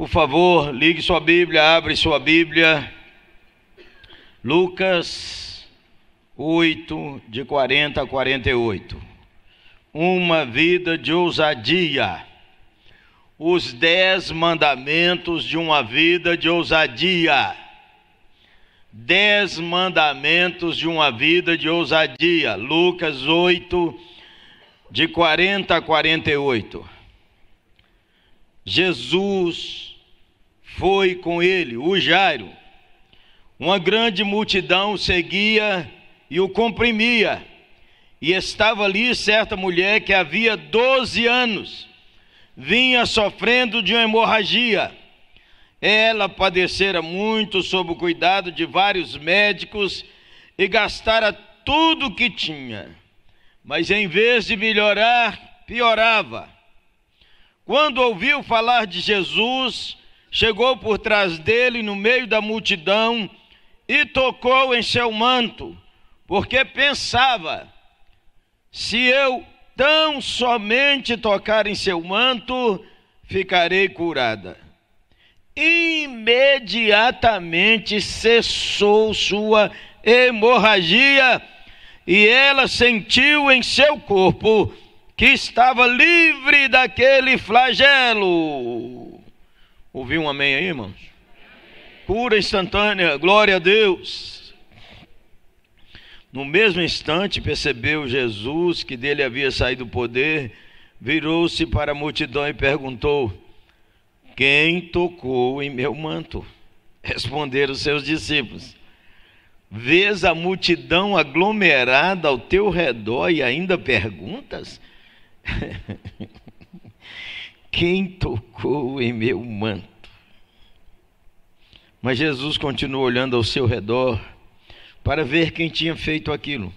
Por favor, ligue sua Bíblia, abre sua Bíblia. Lucas 8, de 40 a 48. Uma vida de ousadia. Os dez mandamentos de uma vida de ousadia. Dez mandamentos de uma vida de ousadia. Lucas 8, de 40 a 48. Jesus foi com ele, o Jairo. Uma grande multidão seguia e o comprimia. E estava ali certa mulher que havia 12 anos vinha sofrendo de uma hemorragia. Ela padecera muito sob o cuidado de vários médicos e gastara tudo o que tinha. Mas em vez de melhorar, piorava. Quando ouviu falar de Jesus, chegou por trás dele no meio da multidão e tocou em seu manto, porque pensava: se eu tão somente tocar em seu manto, ficarei curada. Imediatamente cessou sua hemorragia e ela sentiu em seu corpo que estava livre daquele flagelo. Ouviu um amém aí, irmãos? Cura instantânea, glória a Deus. No mesmo instante percebeu Jesus que dele havia saído o poder, virou-se para a multidão e perguntou: Quem tocou em meu manto? Responderam seus discípulos: Vês a multidão aglomerada ao teu redor e ainda perguntas? Quem tocou em meu manto? Mas Jesus continuou olhando ao seu redor para ver quem tinha feito aquilo.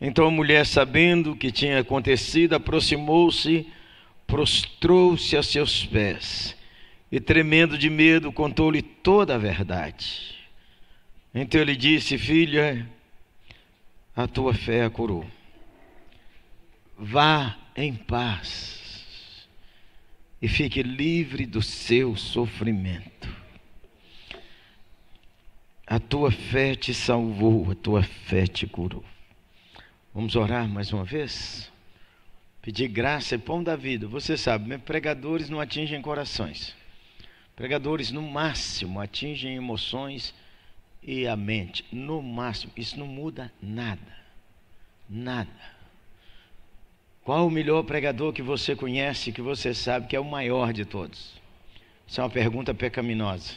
Então a mulher, sabendo o que tinha acontecido, aproximou-se, prostrou-se a seus pés e, tremendo de medo, contou-lhe toda a verdade. Então ele disse: Filha, a tua fé a curou. Vá em paz e fique livre do seu sofrimento. A tua fé te salvou, a tua fé te curou. Vamos orar mais uma vez? Pedir graça e pão da vida. Você sabe, pregadores não atingem corações. Pregadores, no máximo, atingem emoções e a mente. No máximo, isso não muda nada. Nada. Qual o melhor pregador que você conhece, que você sabe que é o maior de todos? Isso é uma pergunta pecaminosa.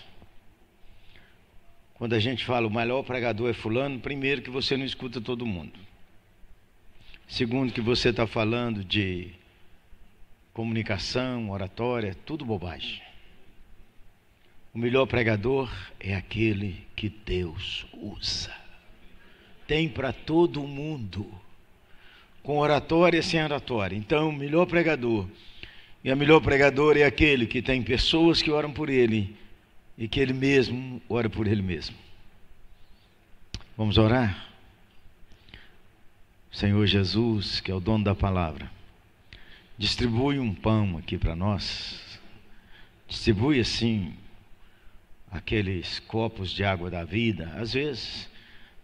Quando a gente fala o melhor pregador é fulano, primeiro que você não escuta todo mundo. Segundo que você está falando de comunicação, oratória, tudo bobagem. O melhor pregador é aquele que Deus usa. Tem para todo mundo com oratória e sem oratória. Então, o melhor pregador, e a melhor pregador é aquele que tem pessoas que oram por ele e que ele mesmo ora por ele mesmo. Vamos orar? Senhor Jesus, que é o dono da palavra, distribui um pão aqui para nós. Distribui assim aqueles copos de água da vida. Às vezes,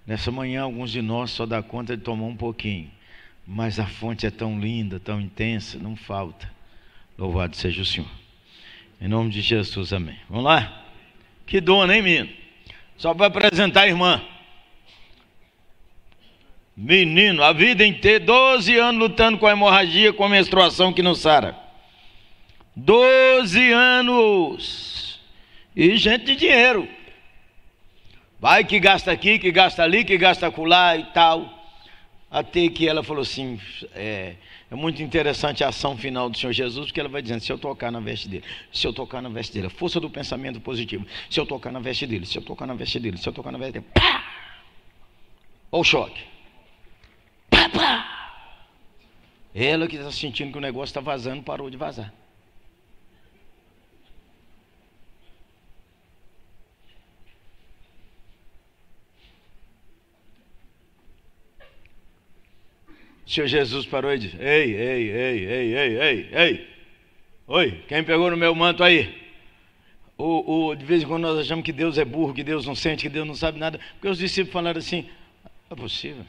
nessa manhã, alguns de nós só dá conta de tomar um pouquinho. Mas a fonte é tão linda, tão intensa, não falta. Louvado seja o Senhor. Em nome de Jesus, amém. Vamos lá? Que dona, hein, menino? Só para apresentar a irmã. Menino, a vida inteira, 12 anos lutando com a hemorragia, com a menstruação que não sara. 12 anos. E gente de dinheiro. Vai que gasta aqui, que gasta ali, que gasta acolá e tal. Até que ela falou assim: é, é, muito interessante a ação final do Senhor Jesus, porque ela vai dizendo: se eu tocar na veste dele, se eu tocar na veste dele, a força do pensamento positivo, se eu tocar na veste dele, se eu tocar na veste dele, se eu tocar na veste dele, pá! Olha o choque. Pá, pá! Ela que está sentindo que o negócio está vazando, parou de vazar. Senhor Jesus parou e disse: Ei, ei, ei, ei, ei, ei, ei. Oi, quem pegou no meu manto aí? Ou, ou, de vez em quando nós achamos que Deus é burro, que Deus não sente, que Deus não sabe nada, porque os discípulos falaram assim: é possível.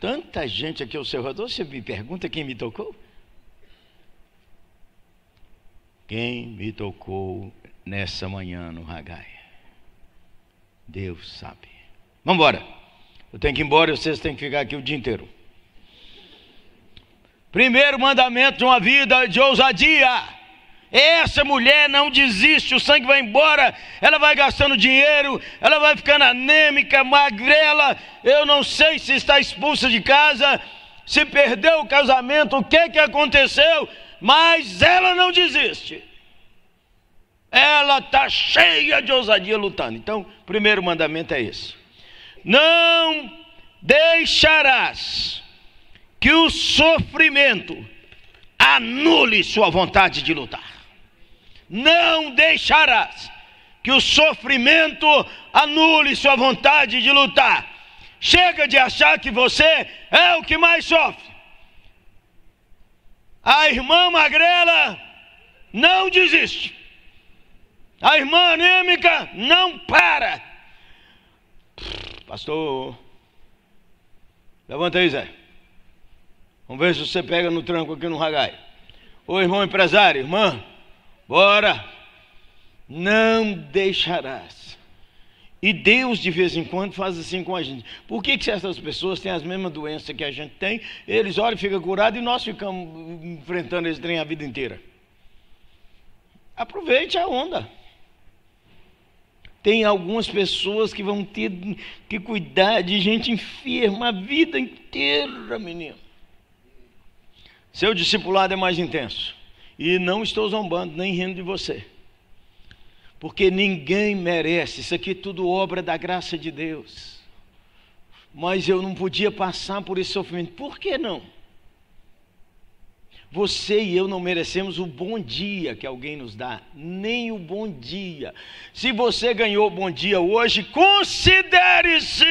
Tanta gente aqui ao seu redor, você me pergunta quem me tocou? Quem me tocou nessa manhã no Ragai? Deus sabe. Vamos embora. Eu tenho que ir embora e vocês têm que ficar aqui o dia inteiro. Primeiro mandamento de uma vida de ousadia. Essa mulher não desiste, o sangue vai embora, ela vai gastando dinheiro, ela vai ficando anêmica, magrela. Eu não sei se está expulsa de casa, se perdeu o casamento, o que, que aconteceu, mas ela não desiste. Ela está cheia de ousadia lutando. Então, primeiro mandamento é esse: Não deixarás que o sofrimento anule sua vontade de lutar não deixarás que o sofrimento anule sua vontade de lutar. Chega de achar que você é o que mais sofre. A irmã magrela não desiste. A irmã anêmica não para. Pastor, levanta aí, Zé. Vamos ver se você pega no tranco aqui no ragai. Ô irmão empresário, irmã, Bora! Não deixarás. E Deus de vez em quando faz assim com a gente. Por que, que certas pessoas têm as mesmas doenças que a gente tem? Eles olham e ficam curados e nós ficamos enfrentando esse trem a vida inteira. Aproveite a onda. Tem algumas pessoas que vão ter que cuidar de gente enferma a vida inteira, menino. Seu discipulado é mais intenso. E não estou zombando nem rindo de você. Porque ninguém merece, isso aqui é tudo obra da graça de Deus. Mas eu não podia passar por esse sofrimento. Por que não? Você e eu não merecemos o bom dia que alguém nos dá, nem o bom dia. Se você ganhou o bom dia hoje, considere-se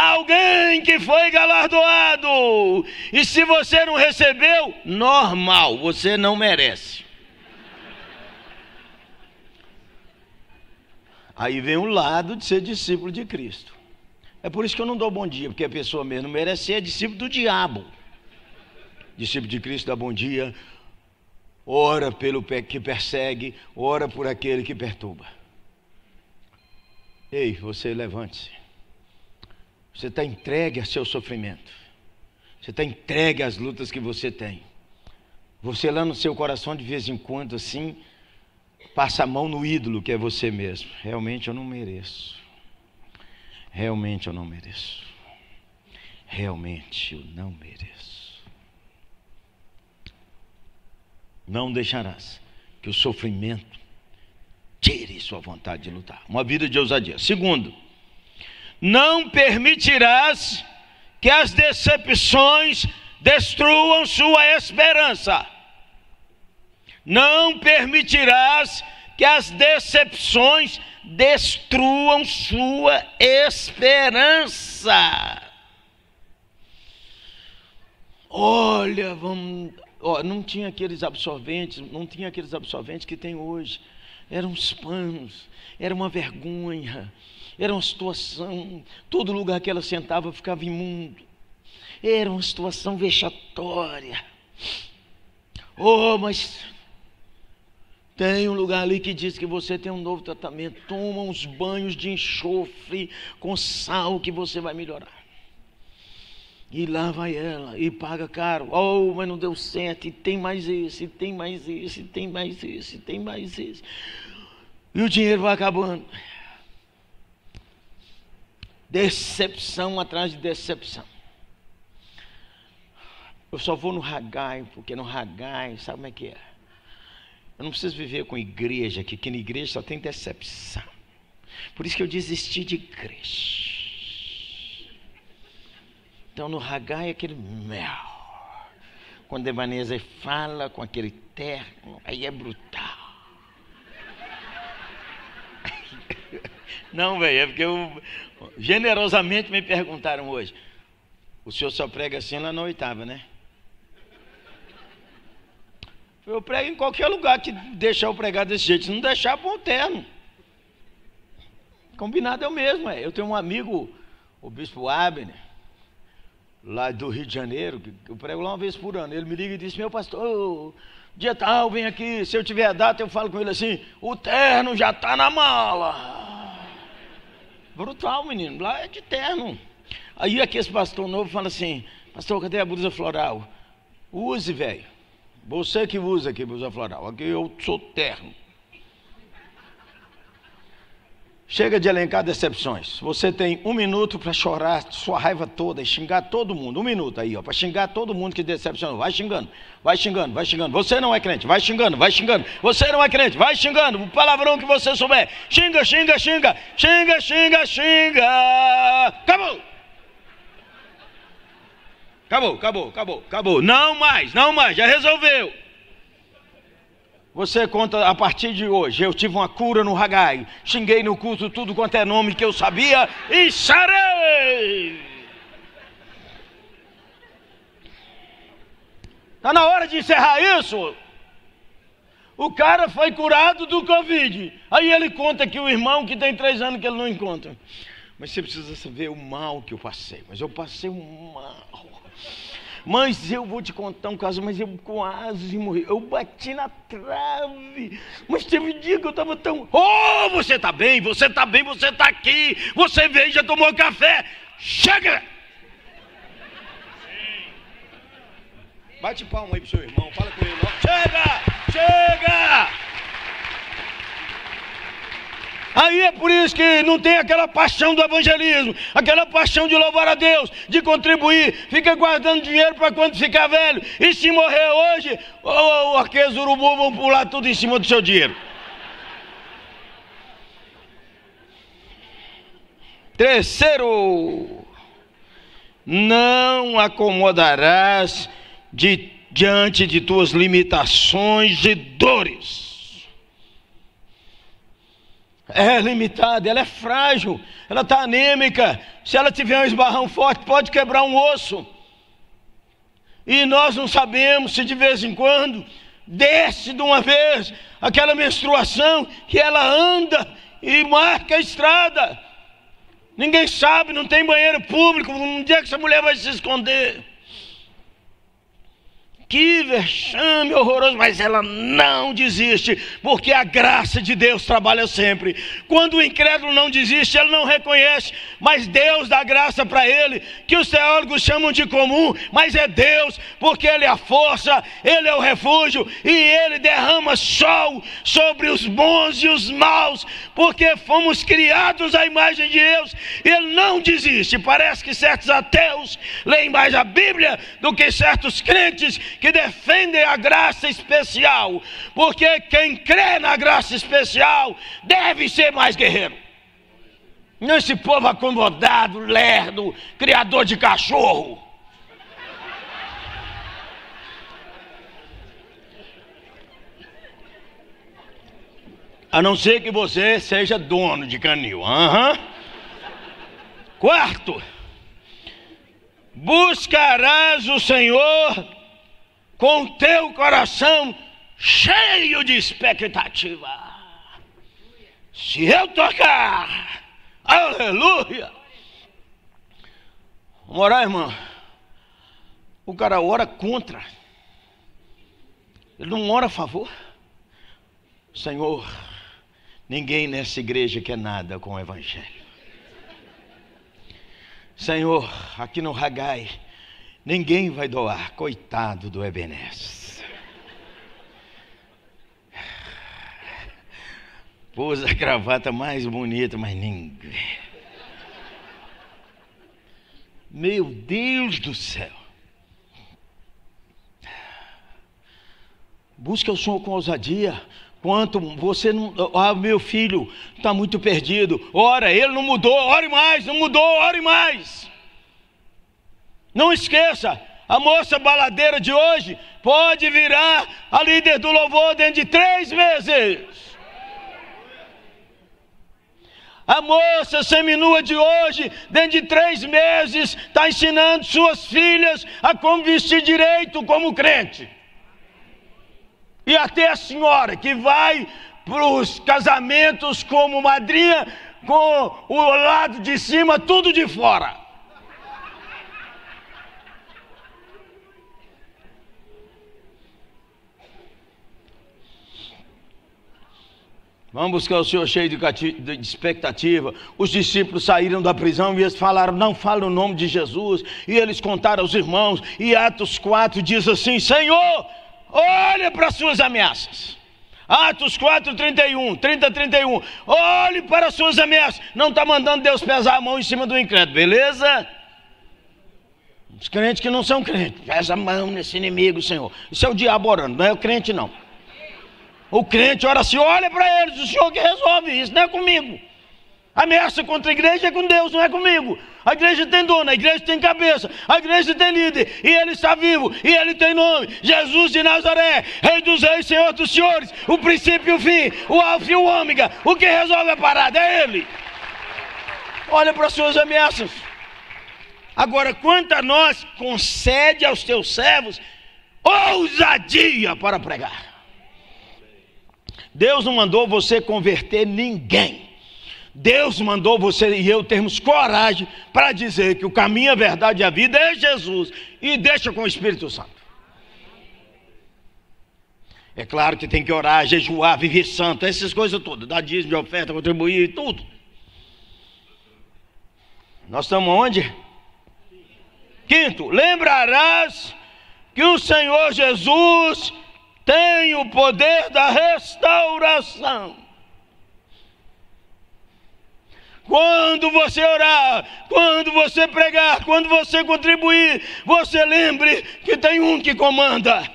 alguém que foi galardoado. E se você não recebeu, normal, você não merece. Aí vem o lado de ser discípulo de Cristo. É por isso que eu não dou bom dia, porque a pessoa mesmo merece é discípulo do diabo discípulo de Cristo dá bom dia, ora pelo que persegue, ora por aquele que perturba. Ei, você levante-se. Você está entregue a seu sofrimento. Você está entregue às lutas que você tem. Você lá no seu coração, de vez em quando, assim, passa a mão no ídolo que é você mesmo. Realmente eu não mereço. Realmente eu não mereço. Realmente eu não mereço. não deixarás que o sofrimento tire sua vontade de lutar. Uma vida de ousadia. Segundo, não permitirás que as decepções destruam sua esperança. Não permitirás que as decepções destruam sua esperança. Olha, vamos não tinha aqueles absorventes, não tinha aqueles absorventes que tem hoje. Eram os panos, era uma vergonha, era uma situação. Todo lugar que ela sentava ficava imundo. Era uma situação vexatória. Oh, mas tem um lugar ali que diz que você tem um novo tratamento. Toma uns banhos de enxofre com sal que você vai melhorar. E lá vai ela e paga caro. Oh, mas não deu certo. E tem mais esse, tem mais esse, tem mais esse, tem mais esse. E o dinheiro vai acabando. Decepção atrás de decepção. Eu só vou no Ragai, porque no Ragai, sabe como é que é? Eu não preciso viver com igreja, que na igreja só tem decepção. Por isso que eu desisti de igreja. Então no Hagai é aquele mel. Quando Ebenezer fala com aquele terno, aí é brutal. Não, velho, é porque eu, generosamente me perguntaram hoje. O senhor só prega assim lá na oitava, né? Eu prego em qualquer lugar que deixar eu pregar desse jeito. Se não deixar, o terno. Combinado é o mesmo. É. Eu tenho um amigo, o bispo Abner, lá do Rio de Janeiro, que eu prego lá uma vez por ano. Ele me liga e diz: Meu pastor, dia tal, vem aqui. Se eu tiver a data, eu falo com ele assim: O terno já está na mala. Brutal, menino. Lá é de terno. Aí aqui esse pastor novo fala assim: Pastor, cadê a blusa floral? Use, velho. Você que usa aqui blusa floral. Aqui eu sou terno. Chega de elencar decepções. Você tem um minuto para chorar sua raiva toda e xingar todo mundo. Um minuto aí, ó, para xingar todo mundo que decepcionou. Vai xingando, vai xingando, vai xingando. Você não é crente, vai xingando, vai xingando. Você não é crente, vai xingando. O palavrão que você souber. Xinga, xinga, xinga, xinga, xinga, xinga. Acabou. Acabou, acabou, acabou, acabou. Não mais, não mais, já resolveu. Você conta a partir de hoje. Eu tive uma cura no Ragai. Xinguei no culto tudo quanto é nome que eu sabia e sarei. Está na hora de encerrar isso. O cara foi curado do Covid. Aí ele conta que o irmão que tem três anos que ele não encontra. Mas você precisa saber o mal que eu passei. Mas eu passei um mal. Mas eu vou te contar um caso, mas eu quase morri. Eu bati na trave. Mas teve um dia que eu estava tão. Oh, você está bem, você está bem, você está aqui. Você veio, já tomou café. Chega! Bate palma aí pro seu irmão, fala com ele. Chega! Chega! Aí é por isso que não tem aquela paixão do evangelismo, aquela paixão de louvar a Deus, de contribuir, fica guardando dinheiro para quando ficar velho. E se morrer hoje, oh, aqueles urubu vão pular tudo em cima do seu dinheiro. Terceiro, não acomodarás de, diante de tuas limitações e dores é limitada, ela é frágil, ela está anêmica. Se ela tiver um esbarrão forte, pode quebrar um osso. E nós não sabemos se de vez em quando desce de uma vez aquela menstruação que ela anda e marca a estrada. Ninguém sabe, não tem banheiro público. Um dia que essa mulher vai se esconder. Que vexame horroroso, mas ela não desiste, porque a graça de Deus trabalha sempre. Quando o incrédulo não desiste, ele não reconhece, mas Deus dá graça para ele, que os teólogos chamam de comum, mas é Deus, porque Ele é a força, Ele é o refúgio, e Ele derrama sol sobre os bons e os maus, porque fomos criados à imagem de Deus, Ele não desiste. Parece que certos ateus leem mais a Bíblia do que certos crentes que defendem a graça especial, porque quem crê na graça especial deve ser mais guerreiro. Não esse povo acomodado, lerdo, criador de cachorro. A não ser que você seja dono de canil. Uhum. Quarto, buscarás o Senhor com teu coração cheio de expectativa. Se eu tocar, aleluia. Vamos orar, irmão. O cara ora contra. Ele não ora a favor. Senhor, ninguém nessa igreja quer nada com o Evangelho. Senhor, aqui no Ragai, Ninguém vai doar, coitado do Ebenezer. Pôs a gravata mais bonita, mas ninguém. Meu Deus do céu. Busca o Senhor com ousadia. Quanto você não. Ah, meu filho está muito perdido. Ora, ele não mudou, ore mais, não mudou, ore mais. Não esqueça, a moça baladeira de hoje pode virar a líder do louvor dentro de três meses. A moça seminua de hoje, dentro de três meses, está ensinando suas filhas a como vestir direito como crente. E até a senhora que vai para os casamentos como madrinha, com o lado de cima tudo de fora. Vamos buscar o Senhor cheio de, expectativa. Os discípulos saíram da prisão e eles falaram: Não fala o nome de Jesus. E eles contaram aos irmãos. E Atos 4 diz assim: Senhor, olha para as suas ameaças. Atos 4, 31, 30, 31. Olhe para as suas ameaças. Não está mandando Deus pesar a mão em cima do incrédulo, beleza? Os crentes que não são crentes, pesa a mão nesse inimigo, Senhor. Isso é o diabo orando, não é o crente, não. O crente ora assim: olha para eles, o Senhor que resolve isso, não é comigo. Ameaça contra a igreja é com Deus, não é comigo. A igreja tem dono, a igreja tem cabeça, a igreja tem líder, e ele está vivo, e ele tem nome: Jesus de Nazaré, Rei dos Reis, Senhor dos Senhores, o princípio e o fim, o Alfa e o Ômega. O que resolve a parada é Ele. Olha para as suas ameaças. Agora, quanto a nós, concede aos teus servos ousadia para pregar. Deus não mandou você converter ninguém. Deus mandou você e eu termos coragem para dizer que o caminho, a verdade e a vida é Jesus e deixa com o Espírito Santo. É claro que tem que orar, jejuar, viver santo, essas coisas todas, dar dízimo de oferta, contribuir, tudo. Nós estamos onde? Quinto, lembrarás que o Senhor Jesus tem o poder da restauração. Quando você orar, quando você pregar, quando você contribuir, você lembre que tem um que comanda.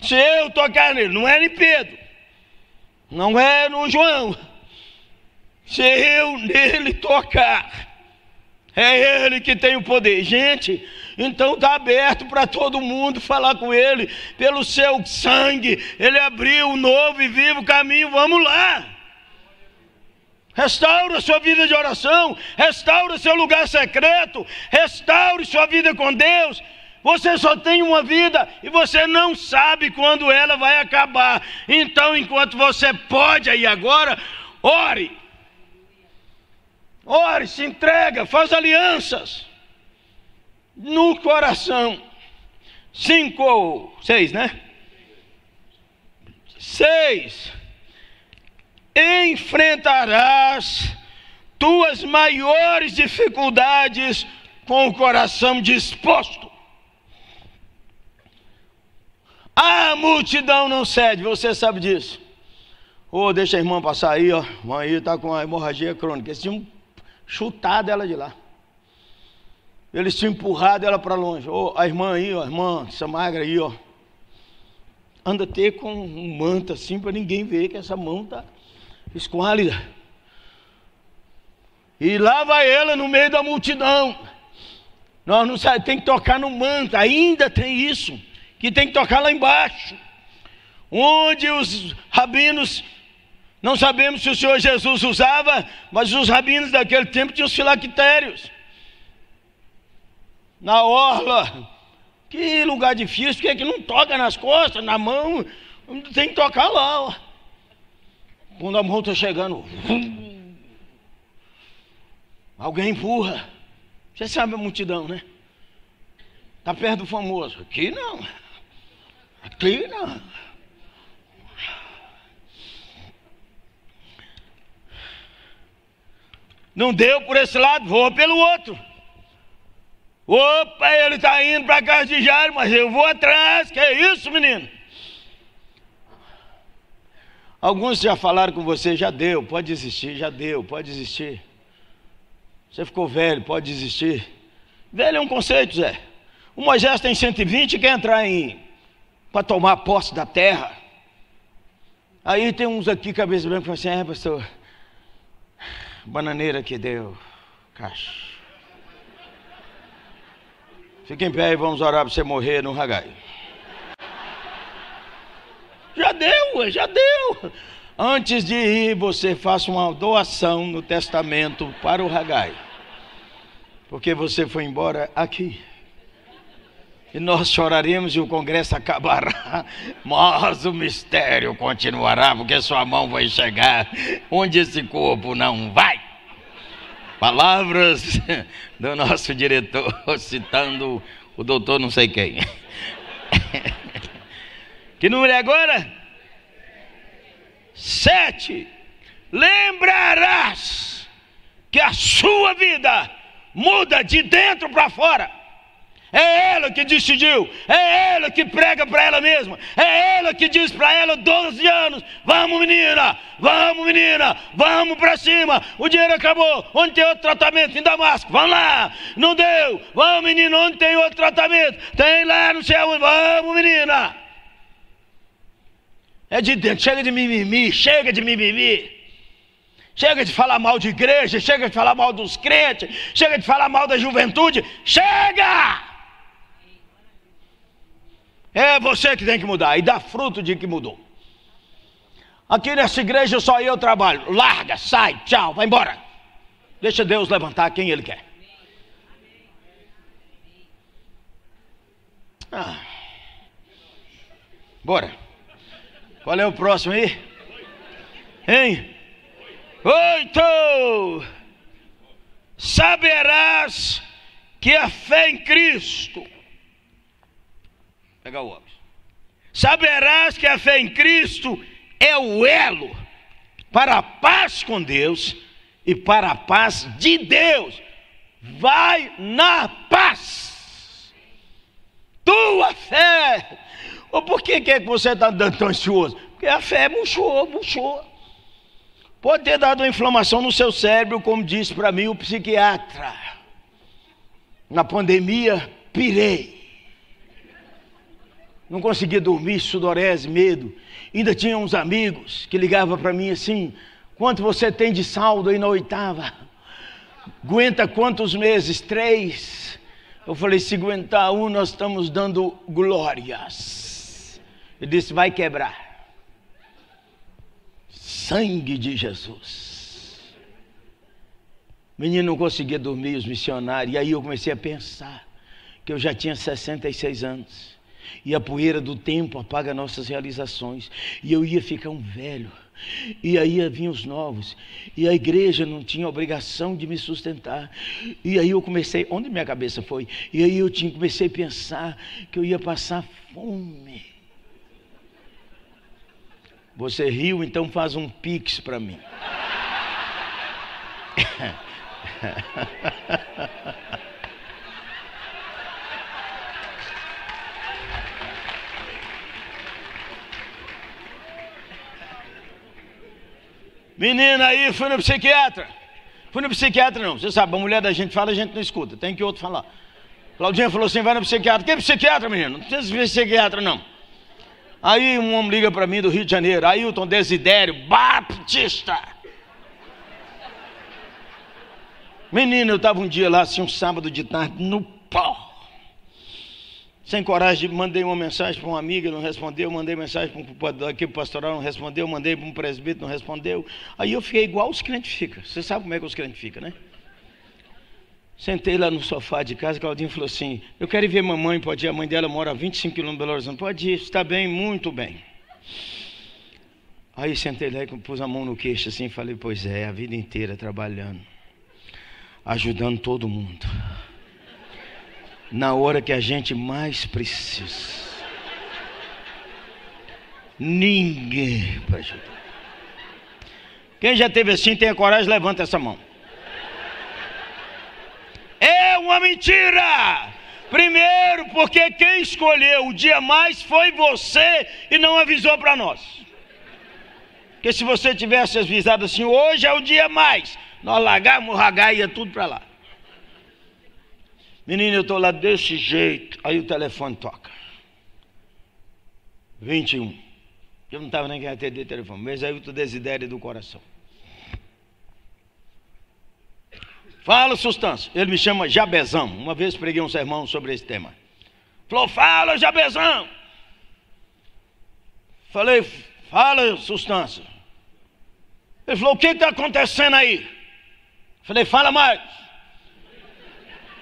Se eu tocar nele, não é em Pedro, não é no João. Se eu nele tocar, é ele que tem o poder. Gente, então está aberto para todo mundo falar com Ele, pelo seu sangue, Ele abriu um novo e vivo caminho, vamos lá. Restaura sua vida de oração, restaura seu lugar secreto, restaure sua vida com Deus. Você só tem uma vida e você não sabe quando ela vai acabar. Então, enquanto você pode aí agora, ore. Ore, se entrega, faz alianças no coração. Cinco seis, né? Seis. Enfrentarás tuas maiores dificuldades com o coração disposto. A multidão não cede, você sabe disso. Ô, oh, deixa a irmã passar aí, ó. Irmã aí está com a hemorragia crônica. Eles tinham chutado ela de lá. Eles tinham empurrado ela para longe. Oh, a irmã aí, ó, a irmã, essa magra aí, ó. Anda até com um manto assim para ninguém ver que essa mão está esquálida. E lá vai ela no meio da multidão. Nós não sabemos, tem que tocar no manto, ainda tem isso, que tem que tocar lá embaixo. Onde os rabinos, não sabemos se o Senhor Jesus usava, mas os rabinos daquele tempo tinham os filactérios na orla. Que lugar difícil, porque é que não toca nas costas, na mão, tem que tocar lá. Ó. Quando a mão está chegando, alguém empurra. Você sabe a multidão, né? Está perto do famoso. Aqui não. Aqui não. Não deu por esse lado, vou pelo outro. Opa, ele está indo para a casa de Jairo, mas eu vou atrás. Que é isso, menino? Alguns já falaram com você, já deu, pode desistir, já deu, pode desistir. Você ficou velho, pode desistir. Velho é um conceito, Zé. O Moisés tem 120 e quer entrar em para tomar posse da terra. Aí tem uns aqui, cabeça branca, que falam assim, é pastor, bananeira que deu, caixa. Fique em pé e vamos orar para você morrer no Ragai. Já deu, já deu. Antes de ir, você faça uma doação no testamento para o Ragai. Porque você foi embora aqui. E nós choraremos e o congresso acabará, mas o mistério continuará, porque sua mão vai chegar onde esse corpo não vai. Palavras do nosso diretor, citando o doutor não sei quem. Que número é agora? Sete. Lembrarás que a sua vida muda de dentro para fora. É ela que decidiu, é ela que prega para ela mesma, é ela que diz para ela 12 anos: vamos menina, vamos menina, vamos para cima, o dinheiro acabou, onde tem outro tratamento? Em Damasco, vamos lá, não deu, vamos menina, onde tem outro tratamento, tem lá, não sei aonde, vamos menina. É de dentro, chega de mimimi, chega de mimimi. Chega de falar mal de igreja, chega de falar mal dos crentes, chega de falar mal da juventude, chega! É você que tem que mudar e dá fruto de que mudou. Aqui nessa igreja só eu trabalho. Larga, sai, tchau, vai embora. Deixa Deus levantar quem Ele quer. Ah. Bora. Qual é o próximo aí? Hein? Oito! Saberás que a fé em Cristo Saberás que a fé em Cristo é o elo para a paz com Deus e para a paz de Deus. Vai na paz. Tua fé. Ou por que, que, é que você está andando tão ansioso? Porque a fé murchou, murchou. Pode ter dado uma inflamação no seu cérebro, como disse para mim o psiquiatra. Na pandemia, pirei não conseguia dormir, sudorese, medo. Ainda tinha uns amigos que ligavam para mim assim: quanto você tem de saldo aí na oitava? Aguenta quantos meses? Três. Eu falei: se aguentar um, nós estamos dando glórias. Ele disse: vai quebrar. Sangue de Jesus. Menino não conseguia dormir, os missionários. E aí eu comecei a pensar que eu já tinha 66 anos e a poeira do tempo apaga nossas realizações. E eu ia ficar um velho. E aí vinham os novos. E a igreja não tinha obrigação de me sustentar. E aí eu comecei, onde minha cabeça foi? E aí eu tinha, comecei a pensar que eu ia passar fome. Você riu, então faz um pix para mim. Menina aí, fui no psiquiatra. Fui no psiquiatra, não. Você sabe, a mulher da gente fala, a gente não escuta. Tem que outro falar. Claudinha falou assim: vai no psiquiatra. Que psiquiatra, menino? Não precisa ver psiquiatra, não. Aí um homem liga para mim do Rio de Janeiro, Ailton Desidério, Baptista. Menino, eu estava um dia lá, assim, um sábado de tarde, no pó sem coragem, mandei uma mensagem para uma amiga, não respondeu, mandei mensagem para o pastoral, não respondeu, mandei para um presbítero, não respondeu. Aí eu fiquei igual os crentes ficam. Você sabe como é que os crentes ficam, né? Sentei lá no sofá de casa, Claudinho falou assim: Eu quero ir ver mamãe, pode ir. A mãe dela mora a 25 quilômetros de Belo Horizonte. Pode ir, está bem, muito bem. Aí sentei lá e pus a mão no queixo assim e falei: Pois é, a vida inteira trabalhando, ajudando todo mundo na hora que a gente mais precisa. Ninguém para ajudar. Quem já teve assim, tem a coragem, levanta essa mão. É uma mentira! Primeiro, porque quem escolheu o dia mais foi você e não avisou para nós. Porque se você tivesse avisado assim, hoje é o dia mais, nós largamos, ragar ia tudo para lá. Menino, eu estou lá desse jeito. Aí o telefone toca. 21. Eu não estava nem querendo atender o telefone, mas aí o desidério do coração. Fala, substância. Ele me chama Jabezão. Uma vez preguei um sermão sobre esse tema. Falou, fala, Jabezão. Falei, fala, substância. Ele falou, o que está acontecendo aí? Falei, fala mais.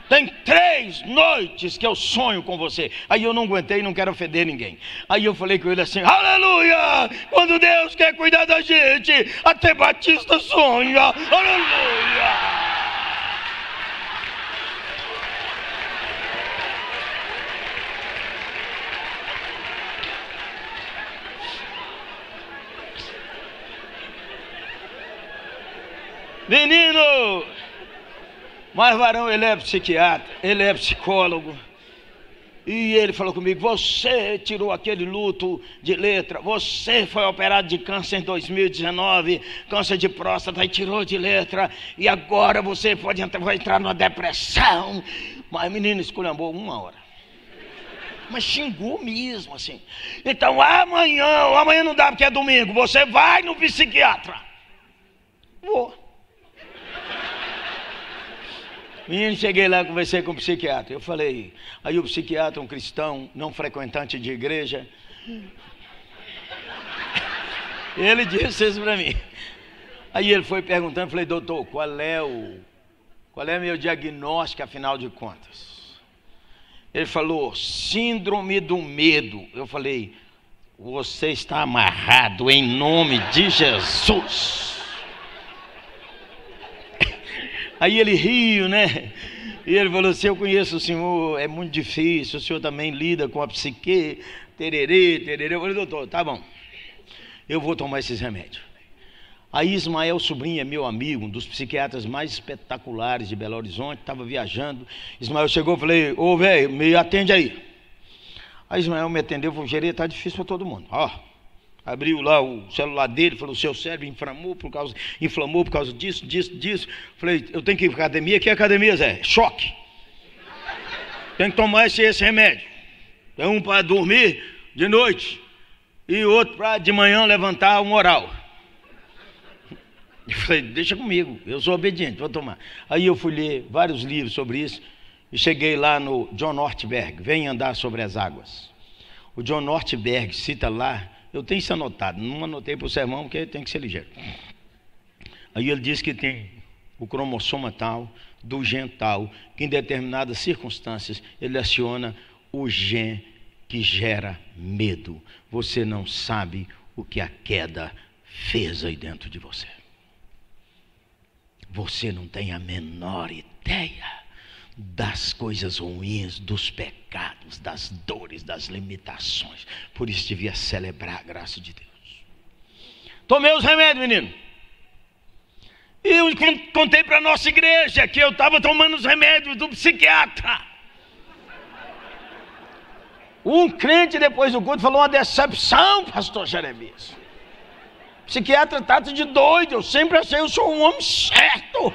Tem três noites que eu sonho com você. Aí eu não aguentei, não quero ofender ninguém. Aí eu falei com ele assim: Aleluia! Quando Deus quer cuidar da gente, até Batista sonha. Aleluia! Menino, mas varão, ele é psiquiatra, ele é psicólogo. E ele falou comigo: Você tirou aquele luto de letra, você foi operado de câncer em 2019, câncer de próstata, e tirou de letra, e agora você pode entrar, vai entrar numa depressão. Mas menino esculhambou uma hora. Mas xingou mesmo assim. Então amanhã, amanhã não dá porque é domingo, você vai no psiquiatra. Vou. Menino, cheguei lá, conversei com o psiquiatra. Eu falei, aí o psiquiatra, um cristão, não frequentante de igreja, ele disse isso para mim. Aí ele foi perguntando, falei, doutor, qual é o qual é meu diagnóstico afinal de contas? Ele falou, síndrome do medo. Eu falei, você está amarrado em nome de Jesus. Aí ele riu, né? E ele falou assim: Eu conheço o senhor, é muito difícil, o senhor também lida com a psique, tererê, tererê. Eu falei, doutor, tá bom, eu vou tomar esses remédios. Aí Ismael Sobrinho é meu amigo, um dos psiquiatras mais espetaculares de Belo Horizonte, estava viajando. Ismael chegou e falei, ô velho, me atende aí. Aí Ismael me atendeu, falou, gerê, tá difícil para todo mundo. Ó, abriu lá o celular dele, falou: seu cérebro inflamou por causa, inflamou por causa disso, disso, disso. Falei, eu tenho que ir para academia, que academia, Zé? Choque. Tem que tomar esse, esse remédio. Tem um para dormir de noite e outro para de manhã levantar o moral. Eu falei, deixa comigo, eu sou obediente, vou tomar. Aí eu fui ler vários livros sobre isso e cheguei lá no John Ortberg, Vem Andar Sobre as Águas. O John Ortberg cita lá eu tenho isso anotado, não anotei para o sermão porque tem que ser ligeiro. Aí ele diz que tem o cromossoma tal, do gen tal, que em determinadas circunstâncias ele aciona o gen que gera medo. Você não sabe o que a queda fez aí dentro de você. Você não tem a menor ideia das coisas ruins, dos pecados, das dores, das limitações. Por isso devia celebrar a graça de Deus. Tomei os remédios, menino. E eu contei para a nossa igreja que eu estava tomando os remédios do psiquiatra. Um crente depois do culto falou uma decepção, pastor Jeremias. Psiquiatra trata de doido, eu sempre achei eu sou um homem certo.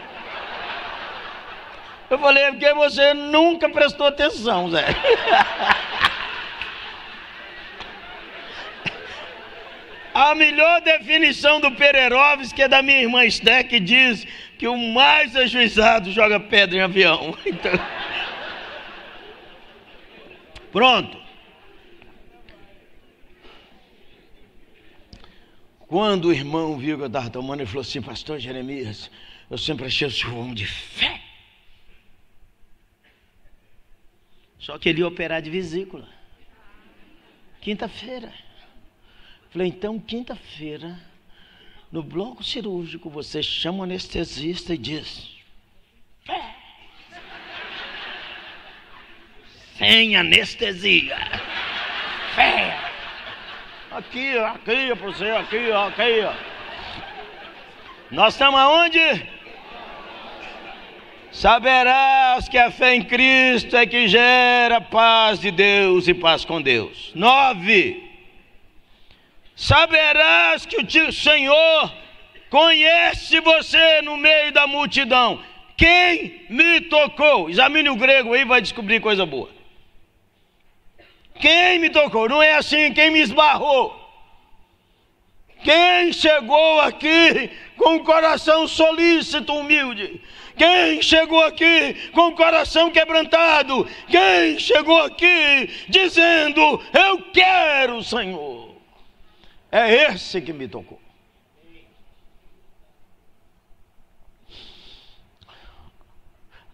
Eu falei, é porque você nunca prestou atenção, Zé. A melhor definição do Pererovski que é da minha irmã Esté, que diz que o mais ajuizado joga pedra em avião. Então... Pronto. Quando o irmão viu que eu estava tomando, ele falou assim: Pastor Jeremias, eu sempre achei o senhor homem de fé. Só que ele ia operar de vesícula. Quinta-feira. Falei, então, quinta-feira, no bloco cirúrgico, você chama o anestesista e diz: Fé. Sem anestesia. Fé. Aqui, aqui, para você, aqui, aqui. Nós estamos aonde? Saberás que a fé em Cristo é que gera paz de Deus e paz com Deus. Nove. Saberás que o Senhor conhece você no meio da multidão. Quem me tocou? Examine o grego aí, vai descobrir coisa boa. Quem me tocou? Não é assim, quem me esbarrou? Quem chegou aqui com o coração solícito, humilde? Quem chegou aqui com o coração quebrantado? Quem chegou aqui dizendo: Eu quero, Senhor? É esse que me tocou.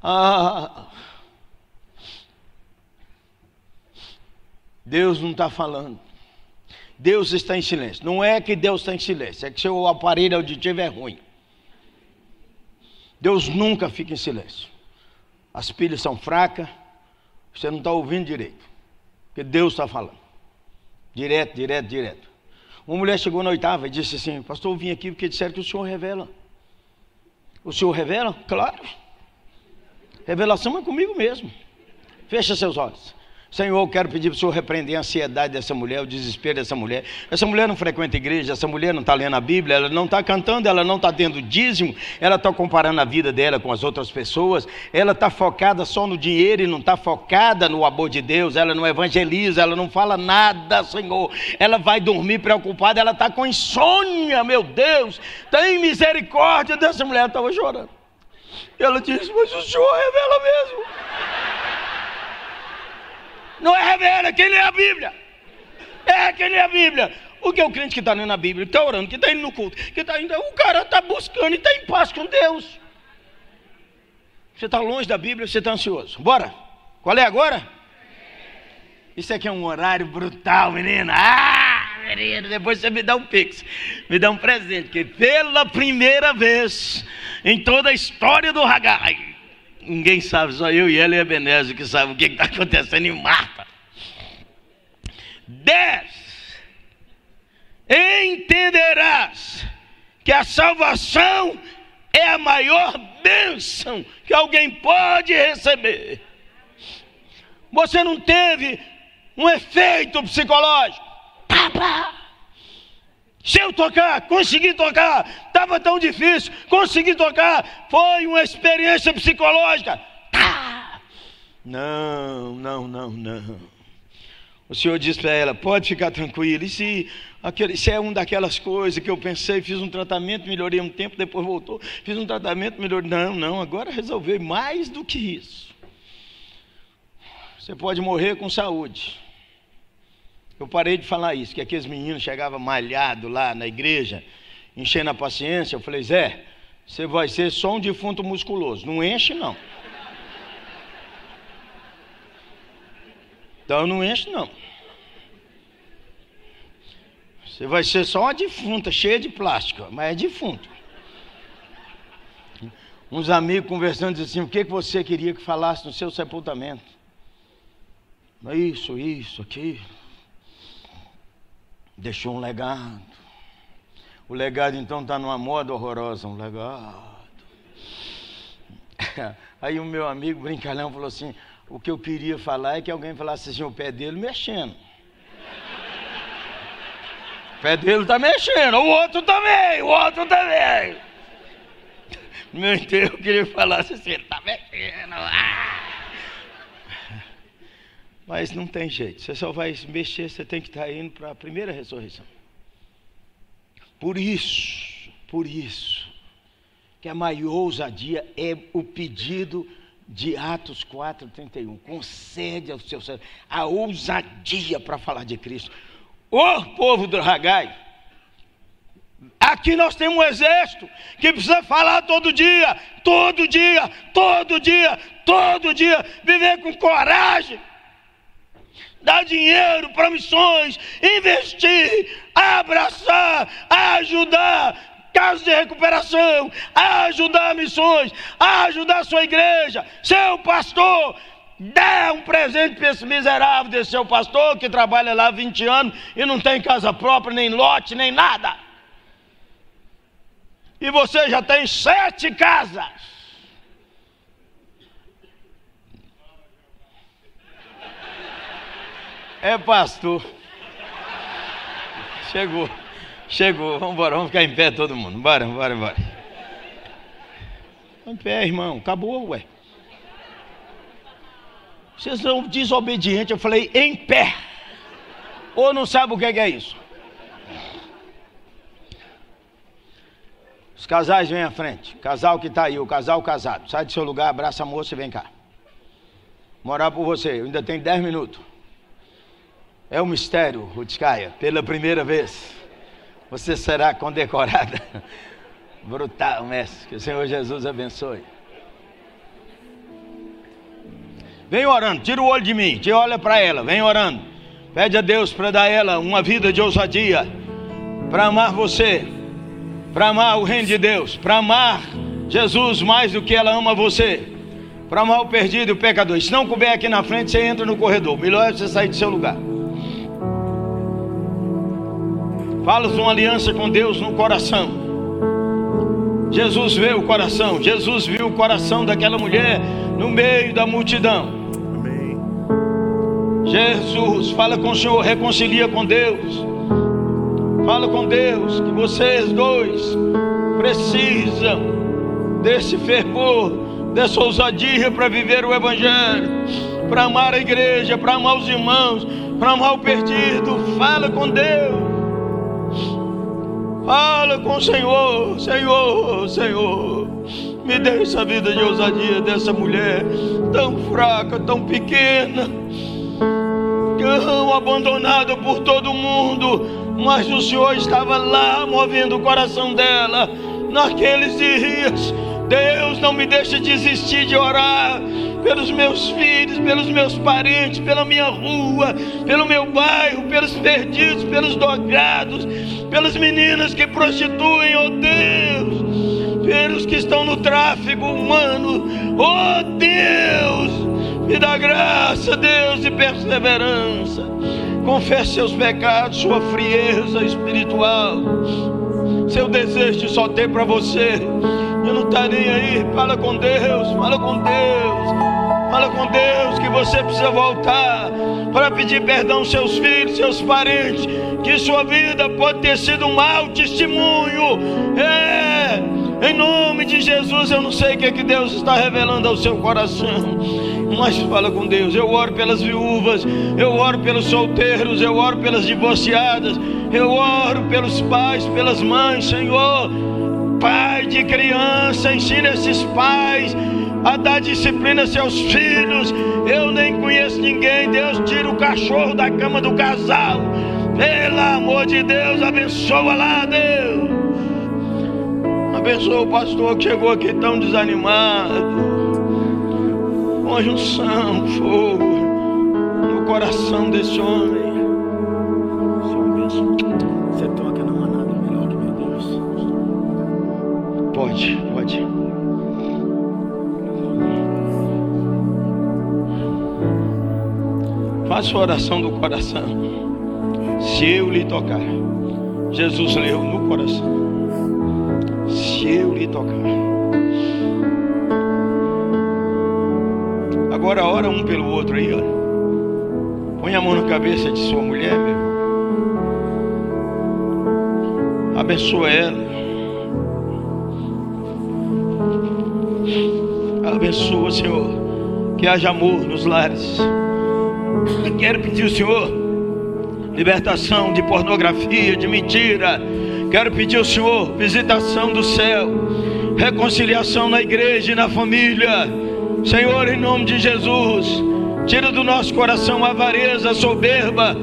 Ah, Deus não está falando. Deus está em silêncio. Não é que Deus está em silêncio, é que seu aparelho auditivo é ruim. Deus nunca fica em silêncio. As pilhas são fracas, você não está ouvindo direito. Porque Deus está falando. Direto, direto, direto. Uma mulher chegou na oitava e disse assim: Pastor, eu vim aqui porque disseram que o senhor revela. O senhor revela? Claro. Revelação é comigo mesmo. Fecha seus olhos. Senhor, eu quero pedir para o Senhor repreender a ansiedade dessa mulher, o desespero dessa mulher. Essa mulher não frequenta igreja, essa mulher não está lendo a Bíblia, ela não está cantando, ela não está tendo dízimo, ela está comparando a vida dela com as outras pessoas, ela está focada só no dinheiro e não está focada no amor de Deus, ela não evangeliza, ela não fala nada, Senhor. Ela vai dormir preocupada, ela está com insônia, meu Deus. Tem misericórdia dessa mulher, estava chorando. Ela disse, mas o Senhor revela mesmo. Não é revela, quem lê a Bíblia. É quem lê a Bíblia. O que é o crente que está lendo a Bíblia, que está orando, que está indo no culto, que está indo. O cara está buscando e está em paz com Deus. Você está longe da Bíblia, você está ansioso. Bora. Qual é agora? Isso aqui é um horário brutal, menina. Ah, menino, depois você me dá um pix, me dá um presente, que pela primeira vez em toda a história do Hagai, Ninguém sabe, só eu e ela e a Benésio que sabe o que está acontecendo em Marta. Dez. Entenderás que a salvação é a maior bênção que alguém pode receber. Você não teve um efeito psicológico. Pá. Se eu tocar, consegui tocar, estava tão difícil, consegui tocar, foi uma experiência psicológica. Tá. Não, não, não, não. O Senhor disse para ela: pode ficar tranquila. E se, aquele, se é uma daquelas coisas que eu pensei, fiz um tratamento, melhorei um tempo, depois voltou, fiz um tratamento, melhorei. Não, não, agora resolveu mais do que isso. Você pode morrer com saúde. Eu parei de falar isso, que aqueles meninos chegavam malhados lá na igreja, enchendo a paciência. Eu falei, Zé, você vai ser só um defunto musculoso. Não enche, não. Então não enche, não. Você vai ser só uma defunta, cheia de plástico, mas é defunto. Uns amigos conversando dizem assim: o que você queria que falasse no seu sepultamento? Isso, isso, aquilo deixou um legado. O legado então está numa moda horrorosa, um legado. Aí o meu amigo brincalhão falou assim: o que eu queria falar é que alguém falasse assim, o pé dele mexendo. O pé dele está mexendo, o outro também, o outro também. Meu enterro eu queria falar assim, ele está mexendo. Ah! Mas não tem jeito, você só vai mexer, você tem que estar indo para a primeira ressurreição. Por isso, por isso, que a maior ousadia é o pedido de Atos 4,31. Concede ao seu servo a ousadia para falar de Cristo. Ô povo do Ragai, aqui nós temos um exército que precisa falar todo dia, todo dia, todo dia, todo dia, viver com coragem dar dinheiro para missões, investir, abraçar, ajudar, casos de recuperação, ajudar missões, ajudar a sua igreja, seu pastor. Dá um presente para esse miserável desse seu pastor que trabalha lá há 20 anos e não tem casa própria, nem lote, nem nada. E você já tem sete casas. É pastor. Chegou. Chegou. Vamos embora. Vamos ficar em pé todo mundo. Bora, bora, bora. Em pé, irmão. Acabou, ué. Vocês são desobedientes. Eu falei em pé. Ou não sabe o que é isso? Os casais vêm à frente. Casal que está aí, o casal casado. Sai do seu lugar, abraça a moça e vem cá. Morar por você. Eu ainda tenho 10 minutos. É um mistério, Rutskaya, pela primeira vez. Você será condecorada. Brutal, mestre. Que o Senhor Jesus abençoe. Vem orando, tira o olho de mim, te olha para ela, vem orando. Pede a Deus para dar a ela uma vida de ousadia, para amar você, para amar o reino de Deus, para amar Jesus mais do que ela ama você, para amar o perdido e o pecador. Se não couber aqui na frente, você entra no corredor. Melhor é você sair do seu lugar. Fala uma aliança com Deus no coração. Jesus vê o coração. Jesus viu o coração daquela mulher no meio da multidão. Amém. Jesus, fala com o Senhor, reconcilia com Deus. Fala com Deus que vocês dois precisam desse fervor, dessa ousadia para viver o Evangelho, para amar a igreja, para amar os irmãos, para amar o perdido. Fala com Deus. Fala com o Senhor, Senhor, Senhor. Me dê essa vida de ousadia dessa mulher tão fraca, tão pequena, tão abandonada por todo mundo. Mas o Senhor estava lá movendo o coração dela naqueles dias. Deus, não me deixa desistir de orar pelos meus filhos, pelos meus parentes, pela minha rua, pelo meu bairro, pelos perdidos, pelos drogados, pelas meninas que prostituem, oh Deus, pelos que estão no tráfico humano, oh Deus, me dá graça, Deus, e perseverança. Confesse seus pecados, sua frieza espiritual, seu desejo de só ter para você. Eu não está nem aí. Fala com Deus, fala com Deus. Fala com Deus que você precisa voltar para pedir perdão aos seus filhos, seus parentes, que sua vida pode ter sido um mau testemunho. É, em nome de Jesus, eu não sei o que, é que Deus está revelando ao seu coração. Mas fala com Deus. Eu oro pelas viúvas, eu oro pelos solteiros, eu oro pelas divorciadas, eu oro pelos pais, pelas mães, Senhor. Pai de criança, ensina esses pais a dar disciplina a seus filhos. Eu nem conheço ninguém. Deus tira o cachorro da cama do casal. Pelo amor de Deus, abençoa lá, Deus. Abençoa o pastor que chegou aqui tão desanimado. Uma junção, fogo no coração desse homem. Você toca, não há nada melhor Deus. Pode, pode. Faça a oração do coração. Se eu lhe tocar, Jesus leu no coração. Se eu lhe tocar. Agora ora um pelo outro aí, ó. Põe a mão na cabeça de sua mulher, meu irmão. Abençoa ela. Abençoa, Senhor. Que haja amor nos lares. Quero pedir ao Senhor libertação de pornografia, de mentira. Quero pedir ao Senhor visitação do céu, reconciliação na igreja e na família. Senhor, em nome de Jesus, tira do nosso coração a avareza, a soberba,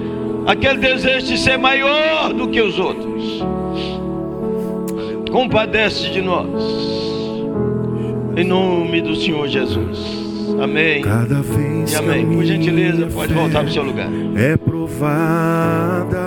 aquele desejo de ser maior do que os outros. Compadece de nós. Em nome do Senhor Jesus. Amém. Cada vez e amém. Por gentileza, pode voltar para o seu lugar. É provada